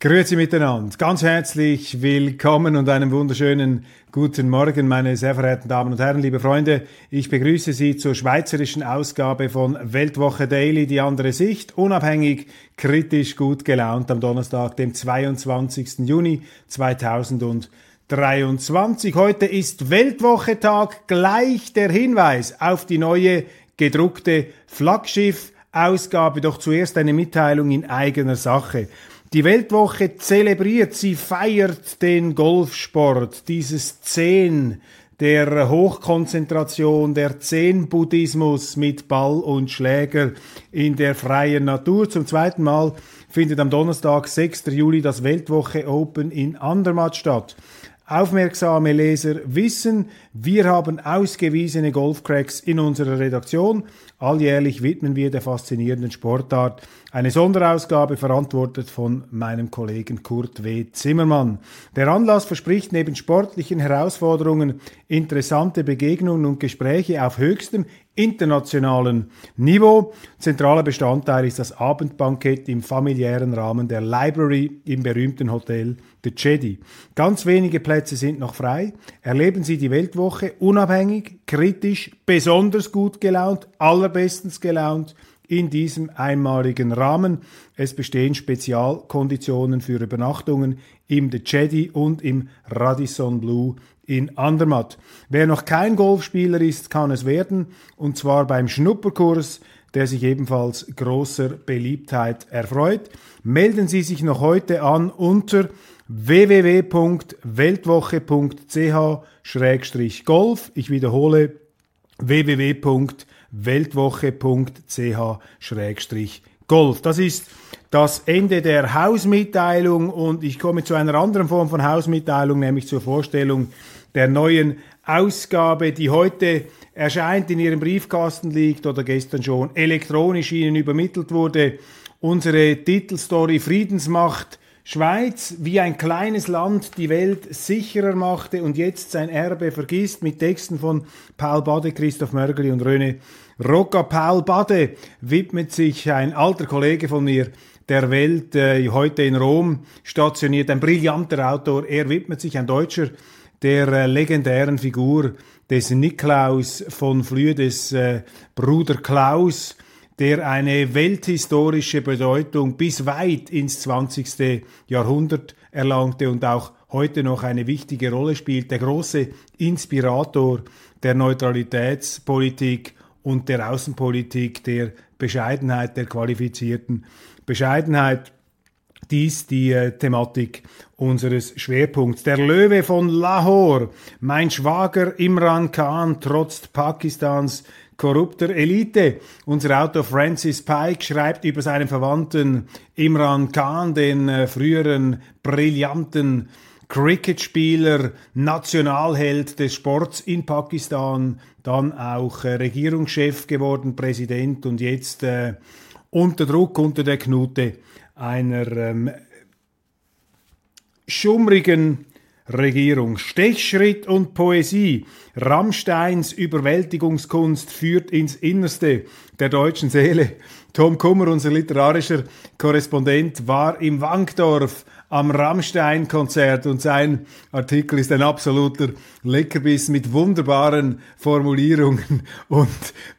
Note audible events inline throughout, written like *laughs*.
Grüezi miteinander, ganz herzlich willkommen und einen wunderschönen guten Morgen, meine sehr verehrten Damen und Herren, liebe Freunde. Ich begrüße Sie zur schweizerischen Ausgabe von Weltwoche Daily, die andere Sicht, unabhängig, kritisch, gut gelaunt am Donnerstag, dem 22. Juni 2023. Heute ist Weltwoche-Tag, gleich der Hinweis auf die neue gedruckte Flaggschiff-Ausgabe. Doch zuerst eine Mitteilung in eigener Sache. Die Weltwoche zelebriert, sie feiert den Golfsport, dieses Zehn der Hochkonzentration, der Zen-Buddhismus mit Ball und Schläger in der freien Natur. Zum zweiten Mal findet am Donnerstag, 6. Juli, das Weltwoche Open in Andermatt statt. Aufmerksame Leser wissen, wir haben ausgewiesene Golfcracks in unserer Redaktion. Alljährlich widmen wir der faszinierenden Sportart eine Sonderausgabe verantwortet von meinem Kollegen Kurt W. Zimmermann. Der Anlass verspricht neben sportlichen Herausforderungen interessante Begegnungen und Gespräche auf höchstem internationalen Niveau. Zentraler Bestandteil ist das Abendbankett im familiären Rahmen der Library im berühmten Hotel The Jedi. Ganz wenige Plätze sind noch frei. Erleben Sie die Weltwoche unabhängig, kritisch, besonders gut gelaunt, allerbestens gelaunt in diesem einmaligen Rahmen. Es bestehen Spezialkonditionen für Übernachtungen im The Jedi und im Radisson Blue in Andermatt. Wer noch kein Golfspieler ist, kann es werden, und zwar beim Schnupperkurs, der sich ebenfalls großer Beliebtheit erfreut. Melden Sie sich noch heute an unter www.weltwoche.ch-golf. Ich wiederhole www.weltwoche.ch-golf. Das ist das Ende der Hausmitteilung und ich komme zu einer anderen Form von Hausmitteilung, nämlich zur Vorstellung der neuen Ausgabe, die heute erscheint, in Ihrem Briefkasten liegt oder gestern schon elektronisch Ihnen übermittelt wurde. Unsere Titelstory Friedensmacht Schweiz, wie ein kleines Land die Welt sicherer machte und jetzt sein Erbe vergisst, mit Texten von Paul Bade, Christoph Mörgeli und Röne Rocca. Paul Bade widmet sich ein alter Kollege von mir der Welt, äh, heute in Rom stationiert, ein brillanter Autor. Er widmet sich, ein Deutscher, der äh, legendären Figur des Niklaus von Flüe, des äh, Bruder Klaus, der eine welthistorische Bedeutung bis weit ins 20. Jahrhundert erlangte und auch heute noch eine wichtige Rolle spielt, der große Inspirator der Neutralitätspolitik und der Außenpolitik, der Bescheidenheit, der qualifizierten Bescheidenheit. Dies die äh, Thematik unseres Schwerpunkts. Der Löwe von Lahore, mein Schwager Imran Khan trotzt Pakistans korrupter Elite. Unser Autor Francis Pike schreibt über seinen Verwandten Imran Khan, den äh, früheren brillanten Cricketspieler, Nationalheld des Sports in Pakistan, dann auch äh, Regierungschef geworden, Präsident und jetzt äh, unter Druck, unter der Knute einer ähm, schummrigen Regierung. Stechschritt und Poesie. Rammsteins Überwältigungskunst führt ins Innerste der deutschen Seele. Tom Kummer, unser literarischer Korrespondent, war im Wankdorf am Rammstein-Konzert und sein Artikel ist ein absoluter Leckerbiss mit wunderbaren Formulierungen *laughs* und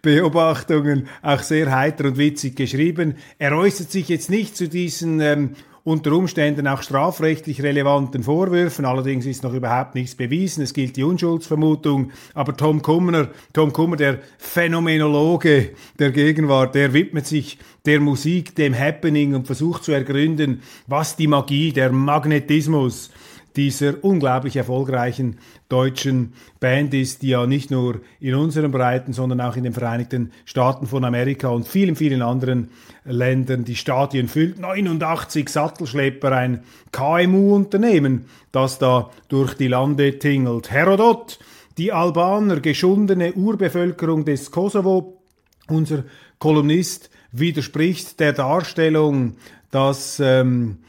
Beobachtungen, auch sehr heiter und witzig geschrieben. Er äußert sich jetzt nicht zu diesen ähm, unter Umständen auch strafrechtlich relevanten Vorwürfen. Allerdings ist noch überhaupt nichts bewiesen. Es gilt die Unschuldsvermutung. Aber Tom Kummer, Tom Kummer, der Phänomenologe der Gegenwart, der widmet sich der Musik, dem Happening und versucht zu ergründen, was die Magie, der Magnetismus dieser unglaublich erfolgreichen deutschen Band ist, die ja nicht nur in unseren Breiten, sondern auch in den Vereinigten Staaten von Amerika und vielen, vielen anderen Ländern die Stadien füllt. 89 Sattelschlepper, ein KMU-Unternehmen, das da durch die Lande tingelt. Herodot, die Albaner, geschundene Urbevölkerung des Kosovo, unser Kolumnist widerspricht der Darstellung, dass ähm,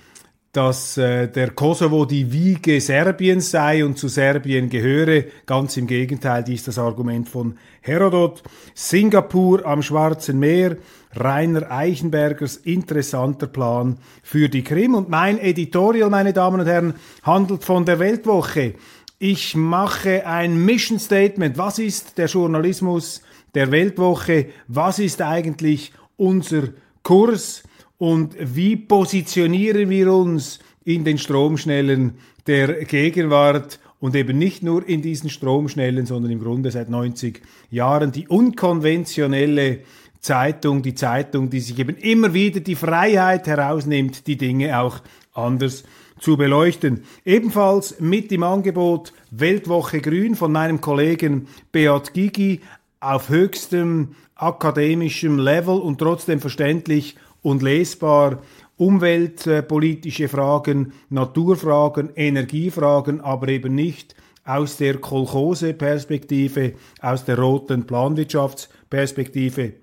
dass äh, der Kosovo die Wiege Serbiens sei und zu Serbien gehöre. Ganz im Gegenteil, dies das Argument von Herodot. Singapur am Schwarzen Meer, Rainer Eichenbergers interessanter Plan für die Krim. Und mein Editorial, meine Damen und Herren, handelt von der Weltwoche. Ich mache ein Mission Statement. Was ist der Journalismus der Weltwoche? Was ist eigentlich unser Kurs? Und wie positionieren wir uns in den Stromschnellen der Gegenwart und eben nicht nur in diesen Stromschnellen, sondern im Grunde seit 90 Jahren die unkonventionelle Zeitung, die Zeitung, die sich eben immer wieder die Freiheit herausnimmt, die Dinge auch anders zu beleuchten. Ebenfalls mit im Angebot Weltwoche Grün von meinem Kollegen Beat Gigi auf höchstem akademischem Level und trotzdem verständlich und lesbar umweltpolitische Fragen, Naturfragen, Energiefragen, aber eben nicht aus der Kolchose-Perspektive, aus der roten Planwirtschaftsperspektive,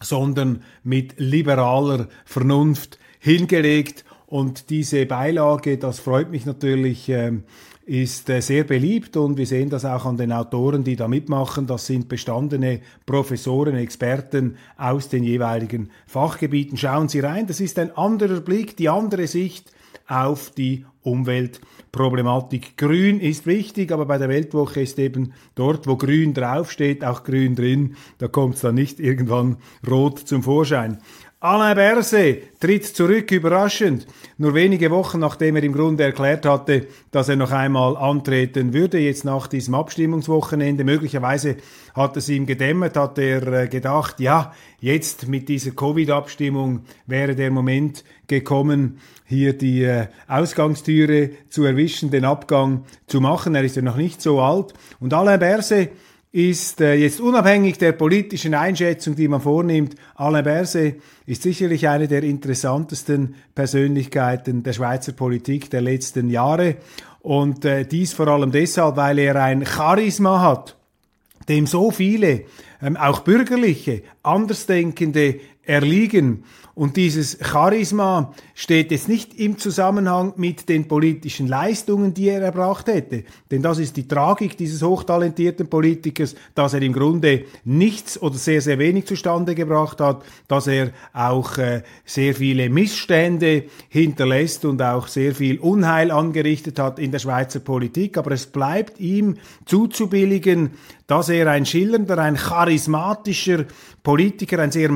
sondern mit liberaler Vernunft hingelegt. Und diese Beilage, das freut mich natürlich, ähm, ist äh, sehr beliebt und wir sehen das auch an den Autoren, die da mitmachen. Das sind bestandene Professoren, Experten aus den jeweiligen Fachgebieten. Schauen Sie rein, das ist ein anderer Blick, die andere Sicht auf die Umweltproblematik. Grün ist wichtig, aber bei der Weltwoche ist eben dort, wo grün draufsteht, auch grün drin. Da kommt es dann nicht irgendwann rot zum Vorschein. Alain Berset tritt zurück, überraschend. Nur wenige Wochen nachdem er im Grunde erklärt hatte, dass er noch einmal antreten würde, jetzt nach diesem Abstimmungswochenende. Möglicherweise hat es ihm gedämmert, hat er äh, gedacht, ja, jetzt mit dieser Covid-Abstimmung wäre der Moment gekommen, hier die äh, Ausgangstüre zu erwischen, den Abgang zu machen. Er ist ja noch nicht so alt. Und Alain Berset ist äh, jetzt unabhängig der politischen Einschätzung, die man vornimmt, Alain Berset ist sicherlich eine der interessantesten Persönlichkeiten der Schweizer Politik der letzten Jahre. Und äh, dies vor allem deshalb, weil er ein Charisma hat, dem so viele, ähm, auch bürgerliche, Andersdenkende erliegen. Und dieses Charisma steht jetzt nicht im Zusammenhang mit den politischen Leistungen, die er erbracht hätte. Denn das ist die Tragik dieses hochtalentierten Politikers, dass er im Grunde nichts oder sehr, sehr wenig zustande gebracht hat, dass er auch äh, sehr viele Missstände hinterlässt und auch sehr viel Unheil angerichtet hat in der Schweizer Politik. Aber es bleibt ihm zuzubilligen, dass er ein schillernder, ein charismatischer Politiker, ein sehr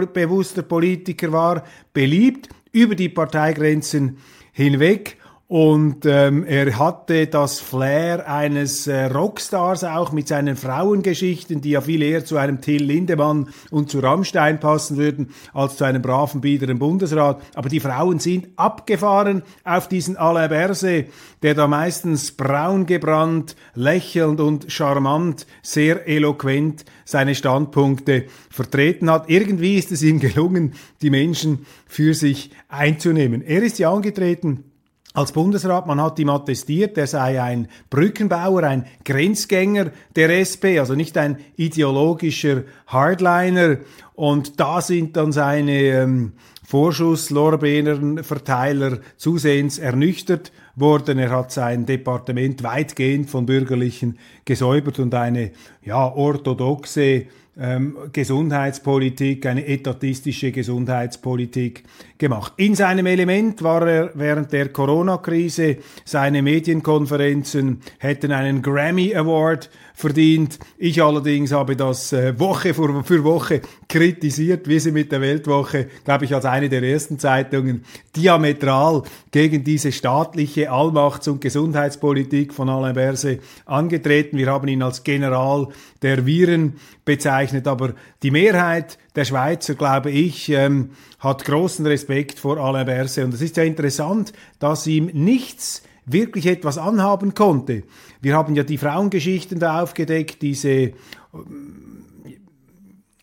machtbewusster Politiker war, beliebt über die Parteigrenzen hinweg und ähm, er hatte das Flair eines äh, Rockstars auch mit seinen Frauengeschichten, die ja viel eher zu einem Till Lindemann und zu Rammstein passen würden, als zu einem braven, biederen Bundesrat. Aber die Frauen sind abgefahren auf diesen Alain Berset, der da meistens braun gebrannt, lächelnd und charmant, sehr eloquent seine Standpunkte vertreten hat. Irgendwie ist es ihm gelungen, die Menschen für sich einzunehmen. Er ist ja angetreten als Bundesrat, man hat ihm attestiert, er sei ein Brückenbauer, ein Grenzgänger der SP, also nicht ein ideologischer Hardliner. Und da sind dann seine ähm, Vorschusslorbeerenverteiler zusehends ernüchtert worden. Er hat sein Departement weitgehend von Bürgerlichen gesäubert und eine ja orthodoxe ähm, Gesundheitspolitik, eine etatistische Gesundheitspolitik gemacht. In seinem Element war er während der Corona-Krise, seine Medienkonferenzen hätten einen Grammy Award verdient. Ich allerdings habe das äh, Woche für, Woche kritisiert, wie sie mit der Weltwoche, glaube ich, als eine der ersten Zeitungen diametral gegen diese staatliche Allmachts- und Gesundheitspolitik von Alain Berset angetreten. Wir haben ihn als General der Viren bezeichnet, aber die Mehrheit der Schweizer, glaube ich, ähm, hat großen Respekt vor Alain Berset. Und es ist ja interessant, dass ihm nichts wirklich etwas anhaben konnte. Wir haben ja die Frauengeschichten da aufgedeckt, diese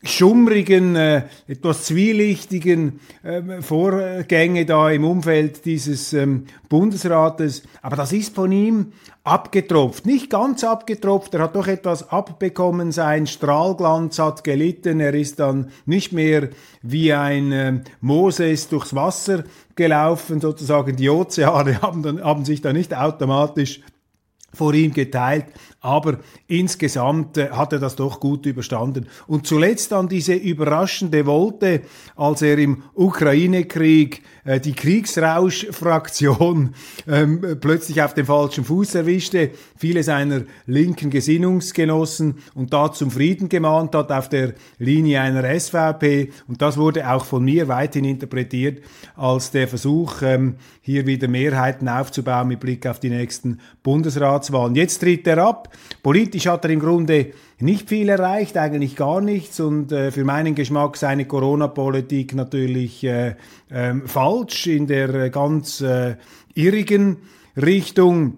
schummrigen, äh, etwas zwielichtigen äh, Vorgänge da im Umfeld dieses ähm, Bundesrates. Aber das ist von ihm abgetropft. Nicht ganz abgetropft, er hat doch etwas abbekommen, sein Strahlglanz hat gelitten, er ist dann nicht mehr wie ein äh, Moses durchs Wasser gelaufen, sozusagen die Ozeane *laughs* haben, dann, haben sich da nicht automatisch vor ihm geteilt, aber insgesamt äh, hat er das doch gut überstanden. Und zuletzt dann diese überraschende Wolte, als er im Ukraine-Krieg äh, die Kriegsrausch-Fraktion ähm, plötzlich auf dem falschen Fuß erwischte, viele seiner linken Gesinnungsgenossen und da zum Frieden gemahnt hat auf der Linie einer SVP. Und das wurde auch von mir weithin interpretiert als der Versuch, ähm, hier wieder Mehrheiten aufzubauen mit Blick auf die nächsten Bundesratswahlen. Jetzt tritt er ab. Politisch hat er im Grunde nicht viel erreicht, eigentlich gar nichts und äh, für meinen Geschmack seine Corona-Politik natürlich äh, äh, falsch in der äh, ganz äh, irrigen Richtung,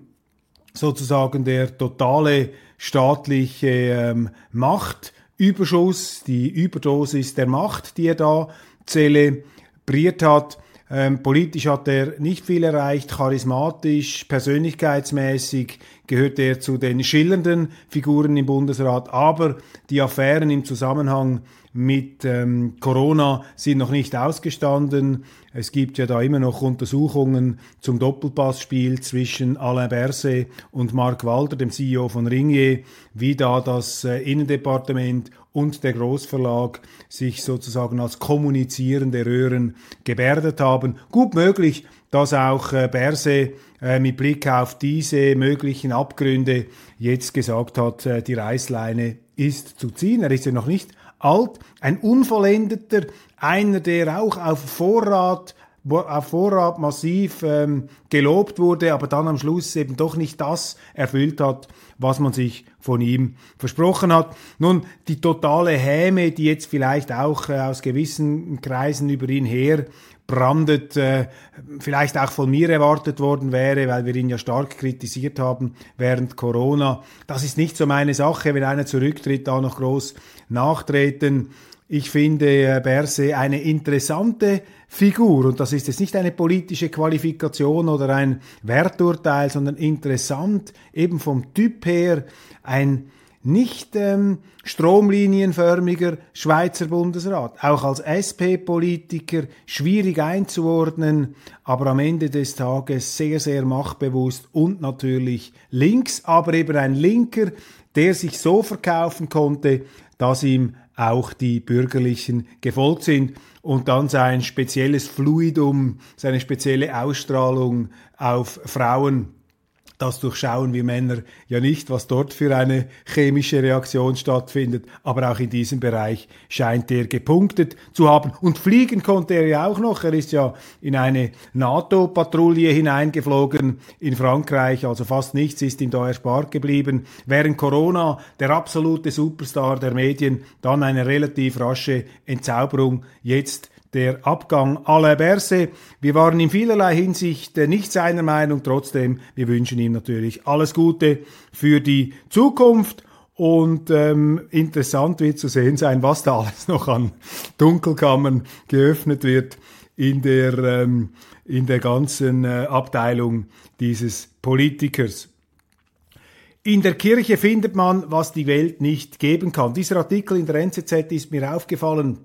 sozusagen der totale staatliche ähm, Machtüberschuss, die Überdosis der Macht, die er da zelebriert hat. Ähm, politisch hat er nicht viel erreicht, charismatisch, persönlichkeitsmäßig gehört er zu den schillernden Figuren im Bundesrat, aber die Affären im Zusammenhang mit ähm, Corona sind noch nicht ausgestanden. Es gibt ja da immer noch Untersuchungen zum Doppelpassspiel zwischen Alain Berset und Mark Walter, dem CEO von Ringier, wie da das äh, Innendepartement und der Großverlag sich sozusagen als kommunizierende Röhren gebärdet haben. Gut möglich, dass auch äh, Berse äh, mit Blick auf diese möglichen Abgründe jetzt gesagt hat, äh, die Reißleine ist zu ziehen. Er ist ja noch nicht alt, ein unvollendeter, einer, der auch auf Vorrat auf Vorrat massiv ähm, gelobt wurde, aber dann am Schluss eben doch nicht das erfüllt hat, was man sich von ihm versprochen hat. Nun, die totale Häme, die jetzt vielleicht auch äh, aus gewissen Kreisen über ihn her brandet, äh, vielleicht auch von mir erwartet worden wäre, weil wir ihn ja stark kritisiert haben während Corona. Das ist nicht so meine Sache, wenn einer zurücktritt, da noch groß nachtreten. Ich finde äh, Berse eine interessante Figur. Und das ist jetzt nicht eine politische Qualifikation oder ein Werturteil, sondern interessant eben vom Typ her ein nicht ähm, stromlinienförmiger Schweizer Bundesrat, auch als SP-Politiker schwierig einzuordnen, aber am Ende des Tages sehr, sehr machtbewusst und natürlich links, aber eben ein Linker, der sich so verkaufen konnte, dass ihm auch die Bürgerlichen gefolgt sind und dann sein spezielles Fluidum, seine spezielle Ausstrahlung auf Frauen das durchschauen wir Männer ja nicht, was dort für eine chemische Reaktion stattfindet. Aber auch in diesem Bereich scheint er gepunktet zu haben. Und fliegen konnte er ja auch noch. Er ist ja in eine NATO-Patrouille hineingeflogen in Frankreich. Also fast nichts ist ihm da erspart geblieben. Während Corona der absolute Superstar der Medien, dann eine relativ rasche Entzauberung. Jetzt der Abgang Alain Berset. Wir waren in vielerlei Hinsicht äh, nicht seiner Meinung, trotzdem, wir wünschen ihm natürlich alles Gute für die Zukunft. Und ähm, interessant wird zu sehen sein, was da alles noch an Dunkelkammern geöffnet wird in der, ähm, in der ganzen äh, Abteilung dieses Politikers. In der Kirche findet man, was die Welt nicht geben kann. Dieser Artikel in der NZZ ist mir aufgefallen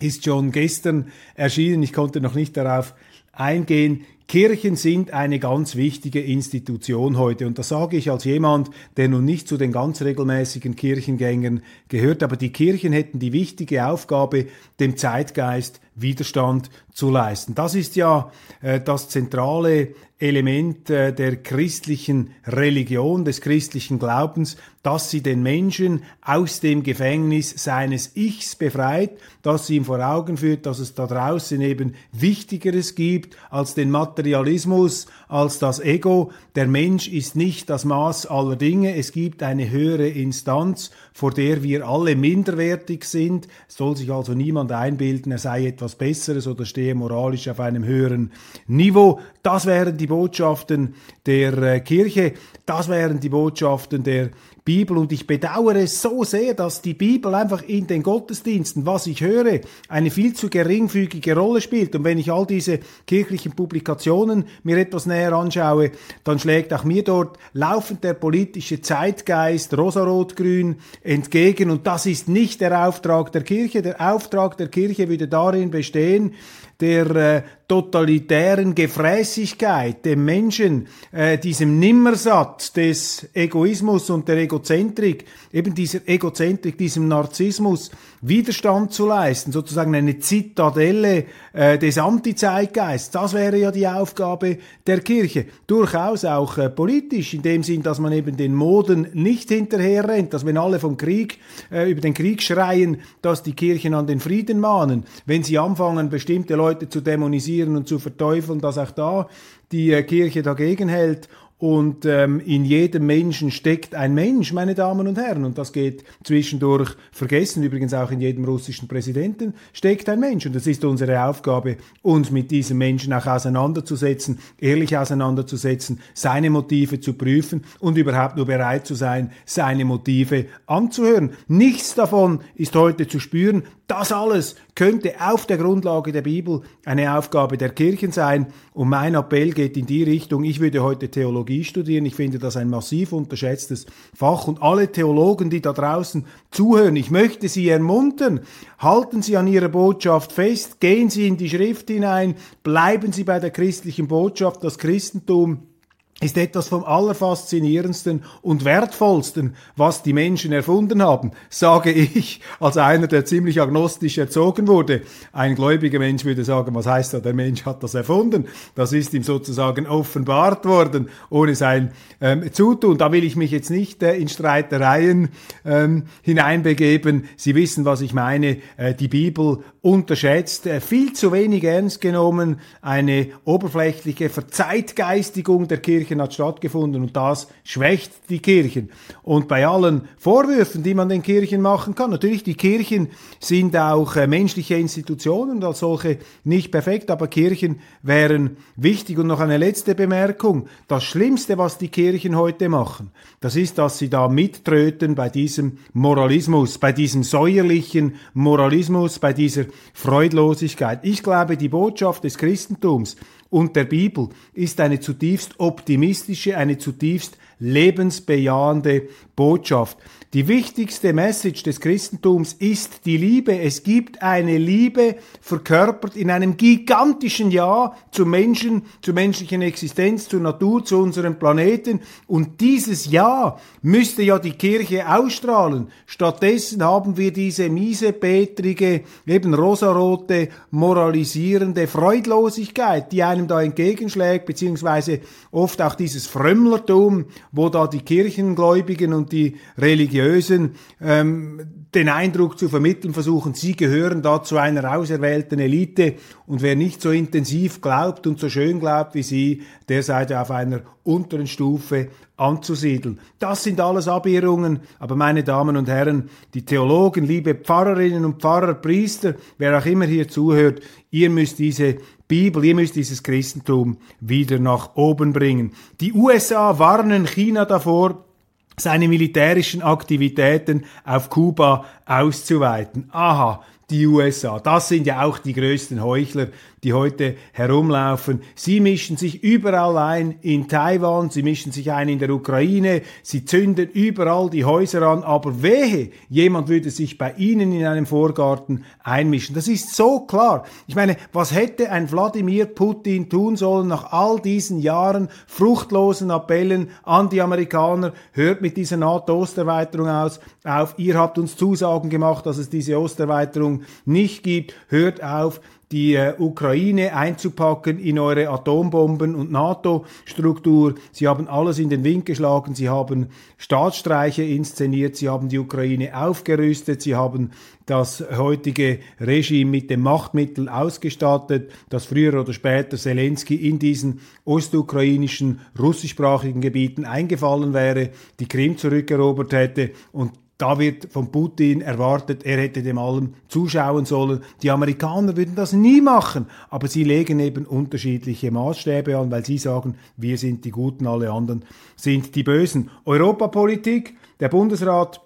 ist schon gestern erschienen. Ich konnte noch nicht darauf eingehen. Kirchen sind eine ganz wichtige Institution heute. Und das sage ich als jemand, der nun nicht zu den ganz regelmäßigen Kirchengängern gehört. Aber die Kirchen hätten die wichtige Aufgabe, dem Zeitgeist Widerstand zu leisten. Das ist ja äh, das zentrale Element äh, der christlichen Religion, des christlichen Glaubens, dass sie den Menschen aus dem Gefängnis seines Ichs befreit, dass sie ihm vor Augen führt, dass es da draußen eben Wichtigeres gibt als den Materialismus, als das Ego. Der Mensch ist nicht das Maß aller Dinge. Es gibt eine höhere Instanz, vor der wir alle minderwertig sind. Es soll sich also niemand einbilden, er sei etwas etwas Besseres oder stehe moralisch auf einem höheren Niveau. Das wären die Botschaften der äh, Kirche, das wären die Botschaften der Bibel und ich bedauere es so sehr, dass die Bibel einfach in den Gottesdiensten, was ich höre, eine viel zu geringfügige Rolle spielt. Und wenn ich all diese kirchlichen Publikationen mir etwas näher anschaue, dann schlägt auch mir dort laufend der politische Zeitgeist rosarot-grün entgegen und das ist nicht der Auftrag der Kirche. Der Auftrag der Kirche würde darin bestehen, der äh, totalitären Gefräßigkeit, dem Menschen, äh, diesem Nimmersatz des Egoismus und der Egozentrik, eben dieser Egozentrik, diesem Narzissmus Widerstand zu leisten, sozusagen eine Zitadelle äh, des Antizeitgeists. Das wäre ja die Aufgabe der Kirche. Durchaus auch äh, politisch, in dem Sinn, dass man eben den Moden nicht hinterherrennt, dass wenn alle vom Krieg, äh, über den Krieg schreien, dass die Kirchen an den Frieden mahnen. Wenn sie anfangen, bestimmte Leute zu dämonisieren und zu verteufeln, dass auch da die äh, Kirche dagegen hält und ähm, in jedem Menschen steckt ein Mensch, meine Damen und Herren. Und das geht zwischendurch vergessen. Übrigens auch in jedem russischen Präsidenten steckt ein Mensch. Und es ist unsere Aufgabe, uns mit diesem Menschen auch auseinanderzusetzen, ehrlich auseinanderzusetzen, seine Motive zu prüfen und überhaupt nur bereit zu sein, seine Motive anzuhören. Nichts davon ist heute zu spüren. Das alles könnte auf der Grundlage der Bibel eine Aufgabe der Kirchen sein. Und mein Appell geht in die Richtung, ich würde heute Theologie studieren. Ich finde das ein massiv unterschätztes Fach. Und alle Theologen, die da draußen zuhören, ich möchte Sie ermuntern, halten Sie an Ihrer Botschaft fest, gehen Sie in die Schrift hinein, bleiben Sie bei der christlichen Botschaft, das Christentum ist etwas vom allerfaszinierendsten und wertvollsten, was die Menschen erfunden haben, sage ich als einer, der ziemlich agnostisch erzogen wurde. Ein gläubiger Mensch würde sagen, was heißt da, der Mensch hat das erfunden. Das ist ihm sozusagen offenbart worden, ohne sein ähm, Zutun. Da will ich mich jetzt nicht äh, in Streitereien ähm, hineinbegeben. Sie wissen, was ich meine. Äh, die Bibel unterschätzt, äh, viel zu wenig ernst genommen, eine oberflächliche Verzeitgeistigung der Kirche Kirchen hat stattgefunden und das schwächt die Kirchen. Und bei allen Vorwürfen, die man den Kirchen machen kann, natürlich die Kirchen sind auch äh, menschliche Institutionen und als solche nicht perfekt, aber Kirchen wären wichtig. Und noch eine letzte Bemerkung. Das Schlimmste, was die Kirchen heute machen, das ist, dass sie da mittröten bei diesem Moralismus, bei diesem säuerlichen Moralismus, bei dieser Freudlosigkeit. Ich glaube, die Botschaft des Christentums und der Bibel ist eine zutiefst optimistische, eine zutiefst lebensbejahende Botschaft. Die wichtigste Message des Christentums ist die Liebe. Es gibt eine Liebe verkörpert in einem gigantischen Ja zum Menschen, zur menschlichen Existenz, zur Natur, zu unserem Planeten. Und dieses Ja müsste ja die Kirche ausstrahlen. Stattdessen haben wir diese miesepetrige, eben rosarote, moralisierende Freudlosigkeit, die einem da entgegenschlägt, beziehungsweise oft auch dieses Frömmlertum, wo da die Kirchengläubigen und die Religiösen ähm, den Eindruck zu vermitteln versuchen, sie gehören da zu einer auserwählten Elite. Und wer nicht so intensiv glaubt und so schön glaubt wie sie, der sei auf einer unteren Stufe anzusiedeln. Das sind alles Abirrungen, aber meine Damen und Herren, die Theologen, liebe Pfarrerinnen und Pfarrer, Priester, wer auch immer hier zuhört, ihr müsst diese Bibel, ihr müsst dieses Christentum wieder nach oben bringen. Die USA warnen China davor, seine militärischen Aktivitäten auf Kuba auszuweiten. Aha, die USA. Das sind ja auch die größten Heuchler, die heute herumlaufen. Sie mischen sich überall ein in Taiwan, sie mischen sich ein in der Ukraine, sie zünden überall die Häuser an, aber wehe, jemand würde sich bei ihnen in einem Vorgarten einmischen. Das ist so klar. Ich meine, was hätte ein Wladimir Putin tun sollen nach all diesen Jahren fruchtlosen Appellen an die Amerikaner, hört mit dieser NATO-Osterweiterung aus, auf, ihr habt uns Zusagen gemacht, dass es diese Osterweiterung nicht gibt, hört auf, die äh, Ukraine einzupacken in eure Atombomben- und NATO-Struktur. Sie haben alles in den Wind geschlagen, sie haben Staatsstreiche inszeniert, sie haben die Ukraine aufgerüstet, sie haben das heutige Regime mit dem Machtmittel ausgestattet, dass früher oder später Zelensky in diesen ostukrainischen, russischsprachigen Gebieten eingefallen wäre, die Krim zurückerobert hätte und da wird von Putin erwartet, er hätte dem allem zuschauen sollen. Die Amerikaner würden das nie machen, aber sie legen eben unterschiedliche Maßstäbe an, weil sie sagen, wir sind die Guten, alle anderen sind die Bösen. Europapolitik, der Bundesrat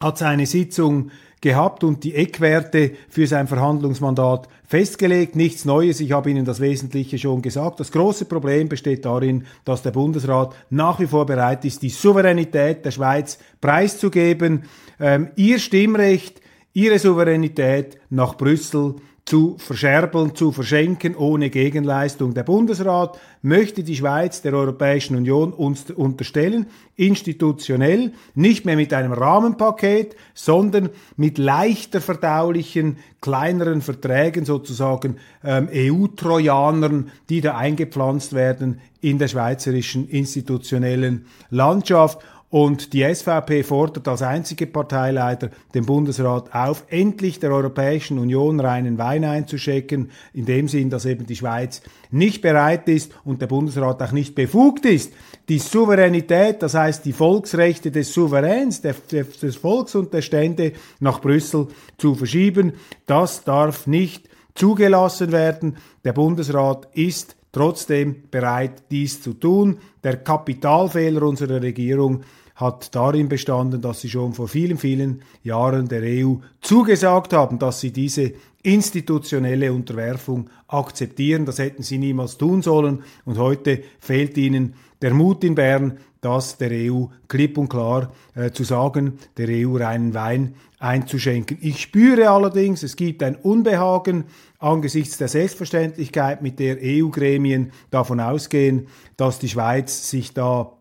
hat seine Sitzung gehabt und die Eckwerte für sein Verhandlungsmandat festgelegt. Nichts Neues, ich habe Ihnen das Wesentliche schon gesagt. Das große Problem besteht darin, dass der Bundesrat nach wie vor bereit ist, die Souveränität der Schweiz preiszugeben, ähm, ihr Stimmrecht, ihre Souveränität nach Brüssel zu verscherbeln, zu verschenken ohne Gegenleistung. Der Bundesrat möchte die Schweiz der Europäischen Union uns unterstellen, institutionell, nicht mehr mit einem Rahmenpaket, sondern mit leichter verdaulichen, kleineren Verträgen, sozusagen ähm, EU-Trojanern, die da eingepflanzt werden in der schweizerischen institutionellen Landschaft. Und die SVP fordert als einzige Parteileiter den Bundesrat auf, endlich der Europäischen Union reinen Wein einzuschecken, in dem Sinn, dass eben die Schweiz nicht bereit ist und der Bundesrat auch nicht befugt ist, die Souveränität, das heißt die Volksrechte des Souveräns, des Volks und der Stände nach Brüssel zu verschieben. Das darf nicht zugelassen werden. Der Bundesrat ist trotzdem bereit, dies zu tun. Der Kapitalfehler unserer Regierung hat darin bestanden, dass sie schon vor vielen, vielen Jahren der EU zugesagt haben, dass sie diese institutionelle Unterwerfung akzeptieren. Das hätten sie niemals tun sollen. Und heute fehlt ihnen der Mut in Bern, das der EU klipp und klar äh, zu sagen, der EU reinen Wein einzuschenken. Ich spüre allerdings, es gibt ein Unbehagen angesichts der Selbstverständlichkeit, mit der EU-Gremien davon ausgehen, dass die Schweiz sich da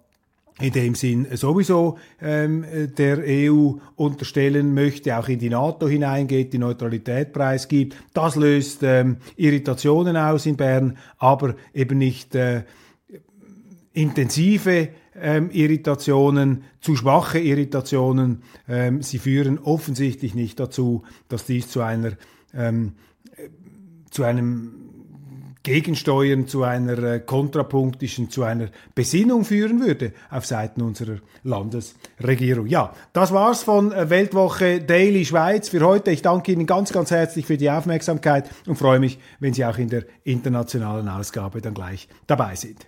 in dem Sinn sowieso ähm, der EU unterstellen möchte, auch in die NATO hineingeht, die Neutralität preisgibt. Das löst ähm, Irritationen aus in Bern, aber eben nicht äh, intensive ähm, Irritationen, zu schwache Irritationen. Ähm, sie führen offensichtlich nicht dazu, dass dies zu einer ähm, zu einem Gegensteuern zu einer äh, kontrapunktischen, zu einer Besinnung führen würde auf Seiten unserer Landesregierung. Ja, das war's von äh, Weltwoche Daily Schweiz für heute. Ich danke Ihnen ganz, ganz herzlich für die Aufmerksamkeit und freue mich, wenn Sie auch in der internationalen Ausgabe dann gleich dabei sind.